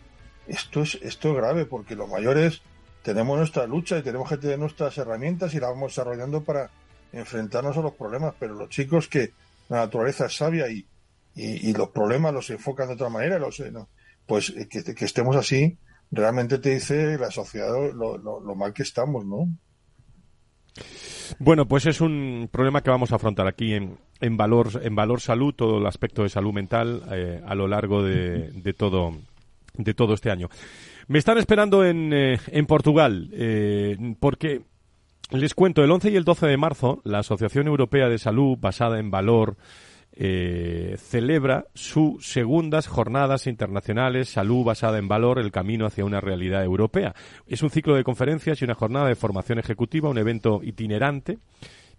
Esto es, esto es grave porque los mayores tenemos nuestra lucha y tenemos que tener nuestras herramientas y las vamos desarrollando para enfrentarnos a los problemas, pero los chicos que la naturaleza es sabia y, y, los problemas los enfocan de otra manera, los, pues eh, que, estemos así, realmente te dice la sociedad lo, lo, lo mal que estamos, ¿no? Bueno, pues es un problema que vamos a afrontar aquí en, en Valor en Valor Salud, todo el aspecto de salud mental eh, a lo largo de, de, todo de todo este año. Me están esperando en, eh, en Portugal eh, porque les cuento el 11 y el 12 de marzo la Asociación Europea de Salud basada en Valor eh, celebra sus segundas jornadas internacionales Salud basada en valor, el camino hacia una realidad europea. Es un ciclo de conferencias y una jornada de formación ejecutiva, un evento itinerante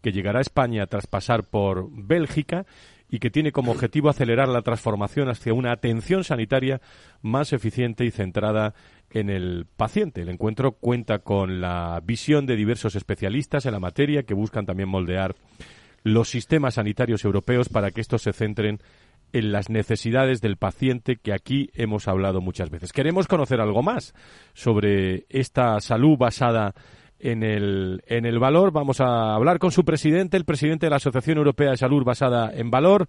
que llegará a España tras pasar por Bélgica y que tiene como objetivo acelerar la transformación hacia una atención sanitaria más eficiente y centrada en el paciente. El encuentro cuenta con la visión de diversos especialistas en la materia que buscan también moldear los sistemas sanitarios europeos para que estos se centren en las necesidades del paciente que aquí hemos hablado muchas veces. Queremos conocer algo más sobre esta salud basada en el, en el valor. Vamos a hablar con su presidente, el presidente de la Asociación Europea de Salud basada en valor,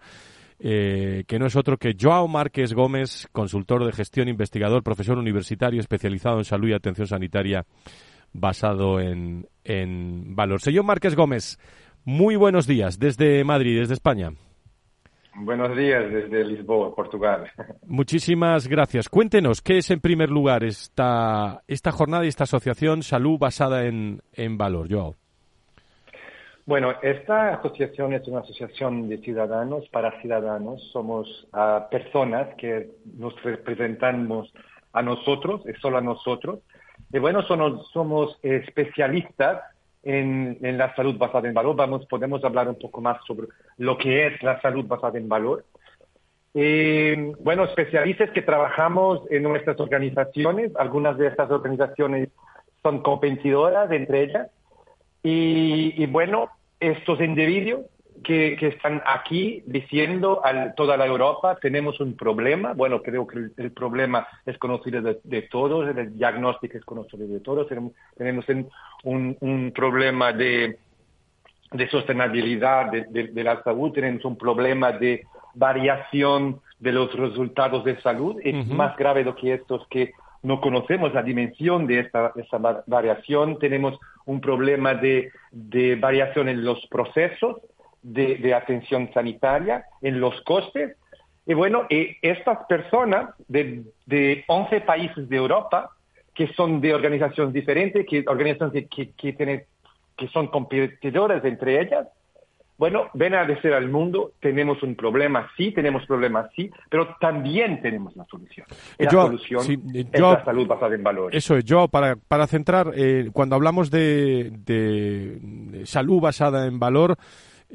eh, que no es otro que Joao Márquez Gómez, consultor de gestión, investigador, profesor universitario especializado en salud y atención sanitaria basado en, en valor. Señor Márquez Gómez, muy buenos días desde Madrid, desde España. Buenos días desde Lisboa, Portugal. Muchísimas gracias. Cuéntenos, ¿qué es en primer lugar esta, esta jornada y esta asociación Salud basada en, en valor, Joao? Bueno, esta asociación es una asociación de ciudadanos para ciudadanos. Somos uh, personas que nos representamos a nosotros, es solo a nosotros. Y bueno, somos, somos especialistas en, en, la salud basada en valor. Vamos, podemos hablar un poco más sobre lo que es la salud basada en valor. Eh, bueno, especialistas que trabajamos en nuestras organizaciones, algunas de estas organizaciones son competidoras entre ellas, y, y bueno, estos individuos que, que, están aquí diciendo a toda la Europa tenemos un problema. Bueno, creo que el, el problema es conocido de, de, todos, el diagnóstico es conocido de todos. Tenemos, tenemos un, un, problema de, de sostenibilidad de, de, la salud, tenemos un problema de variación de los resultados de salud. Es uh -huh. más grave lo que estos que no conocemos la dimensión de esta, esta variación. Tenemos un problema de, de variación en los procesos de, de, atención sanitaria, en los costes. Y bueno, y estas personas de, de 11 países de Europa, que son de organizaciones diferentes, que organizaciones que, que, que, tienen, que son competidoras entre ellas, bueno, ven a decir al mundo, tenemos un problema, sí, tenemos problemas, sí, pero también tenemos la solución. La yo, solución sí, es yo, la salud basada en valores. Eso es, yo, para, para centrar, eh, cuando hablamos de, de, salud basada en valor,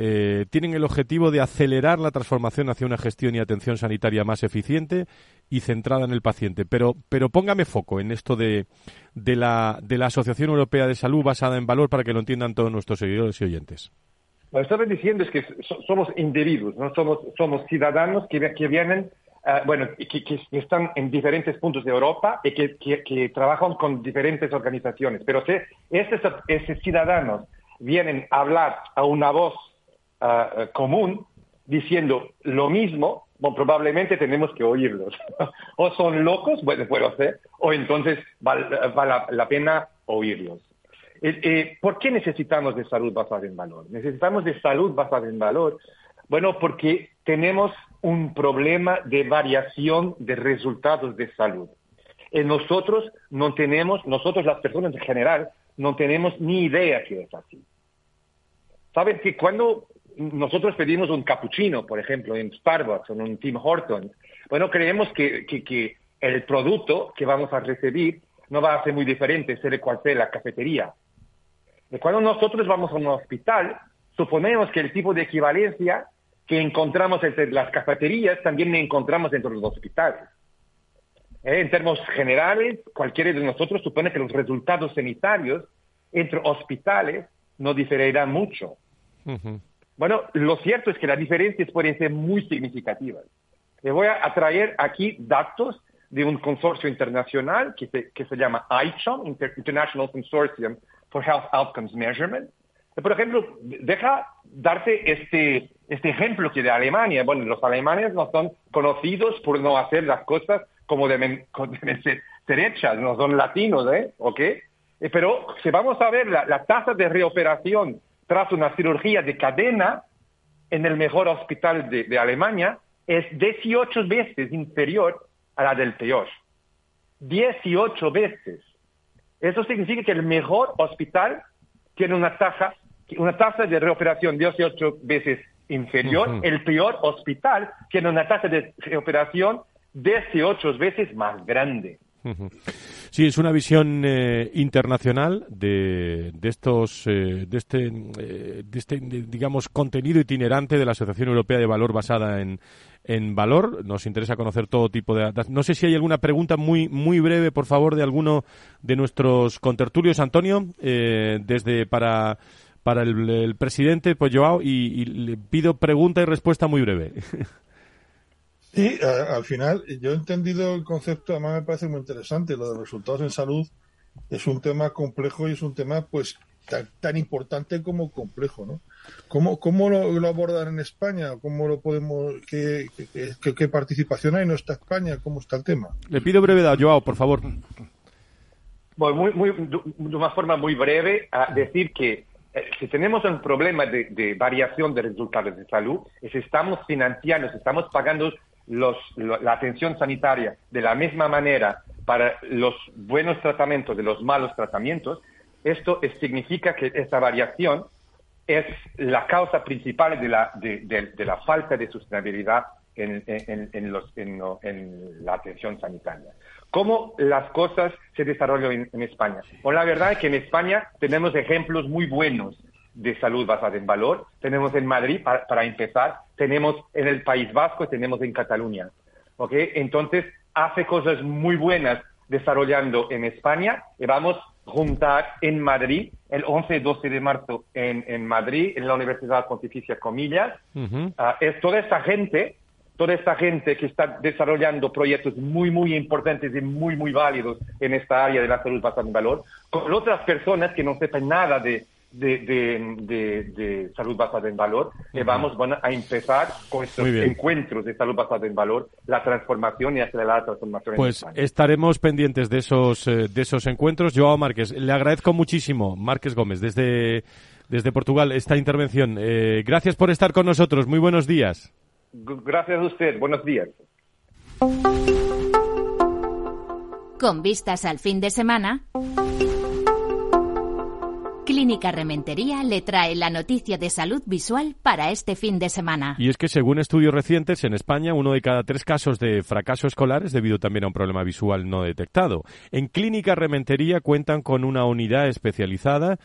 eh, tienen el objetivo de acelerar la transformación hacia una gestión y atención sanitaria más eficiente y centrada en el paciente. Pero, pero póngame foco en esto de, de, la, de la Asociación Europea de Salud basada en valor para que lo entiendan todos nuestros seguidores y oyentes. Lo que estaba diciendo es que somos individuos, no somos, somos ciudadanos que, que vienen, uh, bueno, que, están en diferentes puntos de Europa y que, que trabajan con diferentes organizaciones. Pero si estos, ciudadanos vienen a hablar a una voz uh, común diciendo lo mismo, bueno, probablemente tenemos que oírlos. o son locos, bueno, puedo hacer, o entonces vale, la, pena oírlos. Eh, eh, ¿Por qué necesitamos de salud basada en valor? Necesitamos de salud basada en valor, bueno, porque tenemos un problema de variación de resultados de salud. Y nosotros no tenemos, nosotros las personas en general, no tenemos ni idea que es así. Saben que cuando nosotros pedimos un cappuccino, por ejemplo, en Starbucks o en un Tim Hortons, bueno, creemos que, que, que el producto que vamos a recibir no va a ser muy diferente, sea de cual sea la cafetería. Y cuando nosotros vamos a un hospital, suponemos que el tipo de equivalencia que encontramos entre las cafeterías también encontramos dentro de los hospitales. Eh, en términos generales, cualquiera de nosotros supone que los resultados sanitarios entre hospitales no diferirán mucho. Uh -huh. Bueno, lo cierto es que las diferencias pueden ser muy significativas. Le voy a traer aquí datos de un consorcio internacional que se, que se llama ICHOM, Inter International Consortium for Health Outcomes Measurement. Por ejemplo, deja darte este, este ejemplo que de Alemania, bueno, los alemanes no son conocidos por no hacer las cosas como deben, como deben ser, hechas, no son latinos, ¿eh? ¿Ok? Eh, Pero si vamos a ver la, la tasa de reoperación tras una cirugía de cadena en el mejor hospital de, de Alemania, es 18 veces inferior a la del peor. 18 veces. Eso significa que el mejor hospital tiene una tasa, una tasa de reoperación 18 veces inferior. El peor hospital tiene una tasa de reoperación 18 veces más grande. Sí, es una visión eh, internacional de, de estos, eh, de este, eh, de este, digamos, contenido itinerante de la Asociación Europea de Valor basada en, en valor. Nos interesa conocer todo tipo de. No sé si hay alguna pregunta muy, muy breve, por favor, de alguno de nuestros contertulios, Antonio, eh, desde para para el, el presidente, pues Joao, y, y le pido pregunta y respuesta muy breve. Sí, a- al final yo he entendido el concepto, además me parece muy interesante, lo de los resultados en salud es un tema complejo y es un tema pues tan, tan importante como complejo, ¿no? ¿Cómo, cómo lo, lo abordan en España? ¿Cómo lo podemos, qué, qué- qué- qué participación hay? ¿No está España? ¿Cómo está el tema? le pido brevedad, Joao, por favor. Bueno, muy, muy, de de una forma muy breve, a decir que eh, si tenemos un problema de, de variación de resultados de salud, es estamos financiando, si estamos pagando los, lo- la atención sanitaria de la misma manera para los buenos tratamientos de los malos tratamientos, esto es- significa que esta variación es la causa principal de la, de, de- de la falta de sostenibilidad en, en- en los- en la atención sanitaria. ¿Cómo las cosas se desarrollan en, en España? Bueno, la verdad es que en España tenemos ejemplos muy buenos de salud basada en valor. Tenemos en Madrid, para, para empezar, tenemos en el País Vasco, tenemos en Cataluña. ¿ok? Entonces, hace cosas muy buenas desarrollando en España y vamos a juntar en Madrid el 11 y 12 de marzo en, en Madrid, en la Universidad Pontificia Comillas. Ah, es toda esta gente, toda esta gente que está desarrollando proyectos muy, muy importantes y muy, muy válidos en esta área de la salud basada en valor, con otras personas que no sepan nada de, de, de- de- de salud basada en valor, y vamos bueno, a empezar con estos encuentros de salud basada en valor, la transformación y acelerar la transformación en Pues España. estaremos pendientes de esos, eh, de esos encuentros. Joao Márquez, le agradezco muchísimo, Márquez Gómez, desde, desde Portugal, esta intervención. Eh, gracias por estar con nosotros. Muy buenos días. Gracias a usted. Buenos días. Con vistas al fin de semana, Clínica Rementería le trae la noticia de salud visual para este fin de semana. Y es que según estudios recientes, en España uno de cada tres casos de fracaso escolar es debido también a un problema visual no detectado. En Clínica Rementería cuentan con una unidad especializada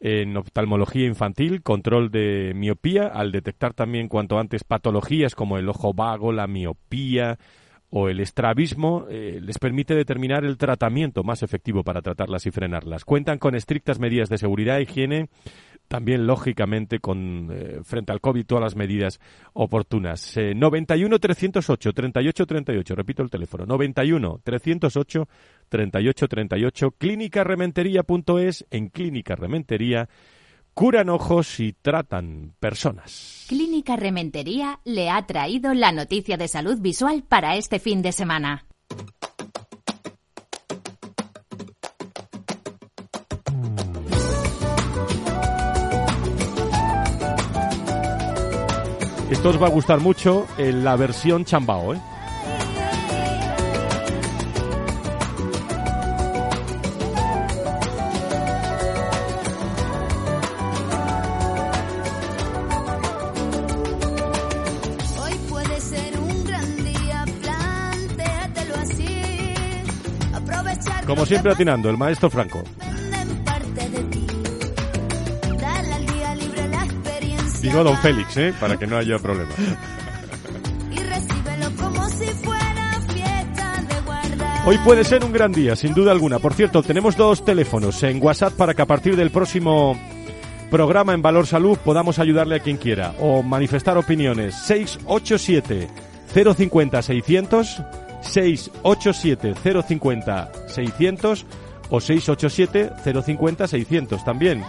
en oftalmología infantil, control de miopía, al detectar también cuanto antes patologías como el ojo vago, la miopía o el estrabismo, eh, les permite determinar el tratamiento más efectivo para tratarlas y frenarlas. Cuentan con estrictas medidas de seguridad e higiene, también lógicamente con eh, frente al COVID todas las medidas oportunas. Eh, 91 308 38 38, repito el teléfono, 91 308 38 38, clínicarementería.es, en Clínica Rementería curan ojos y tratan personas. Clínica Rementería le ha traído la noticia de salud visual para este fin de semana. Esto os va a gustar mucho en la versión chambao, ¿eh? Como siempre atinando, el maestro Franco. Digo a don Félix, ¿eh? Para que no haya problema. Y recíbelo como si fuera fiesta de guardar. Hoy puede ser un gran día, sin duda alguna. Por cierto, tenemos dos teléfonos en WhatsApp para que a partir del próximo programa en Valor Salud podamos ayudarle a quien quiera o manifestar opiniones. 687 050 600 687 050 600 o 687 050 600 también.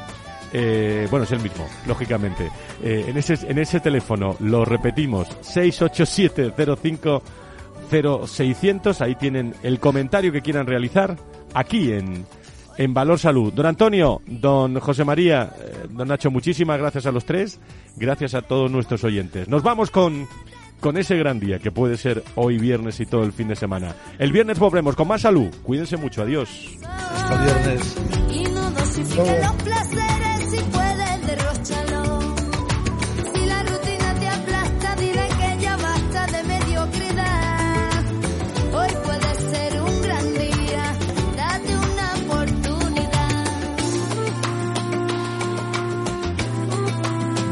Eh, bueno, es el mismo, lógicamente. Eh, en, ese, en ese teléfono lo repetimos, 687 05 0600. Ahí tienen el comentario que quieran realizar aquí en, en Valor Salud. Don Antonio, don José María, eh, don Nacho, muchísimas gracias a los tres. Gracias a todos nuestros oyentes. Nos vamos con, con ese gran día que puede ser hoy viernes y todo el fin de semana. El viernes volvemos con más salud. Cuídense mucho. Adiós. Hasta viernes.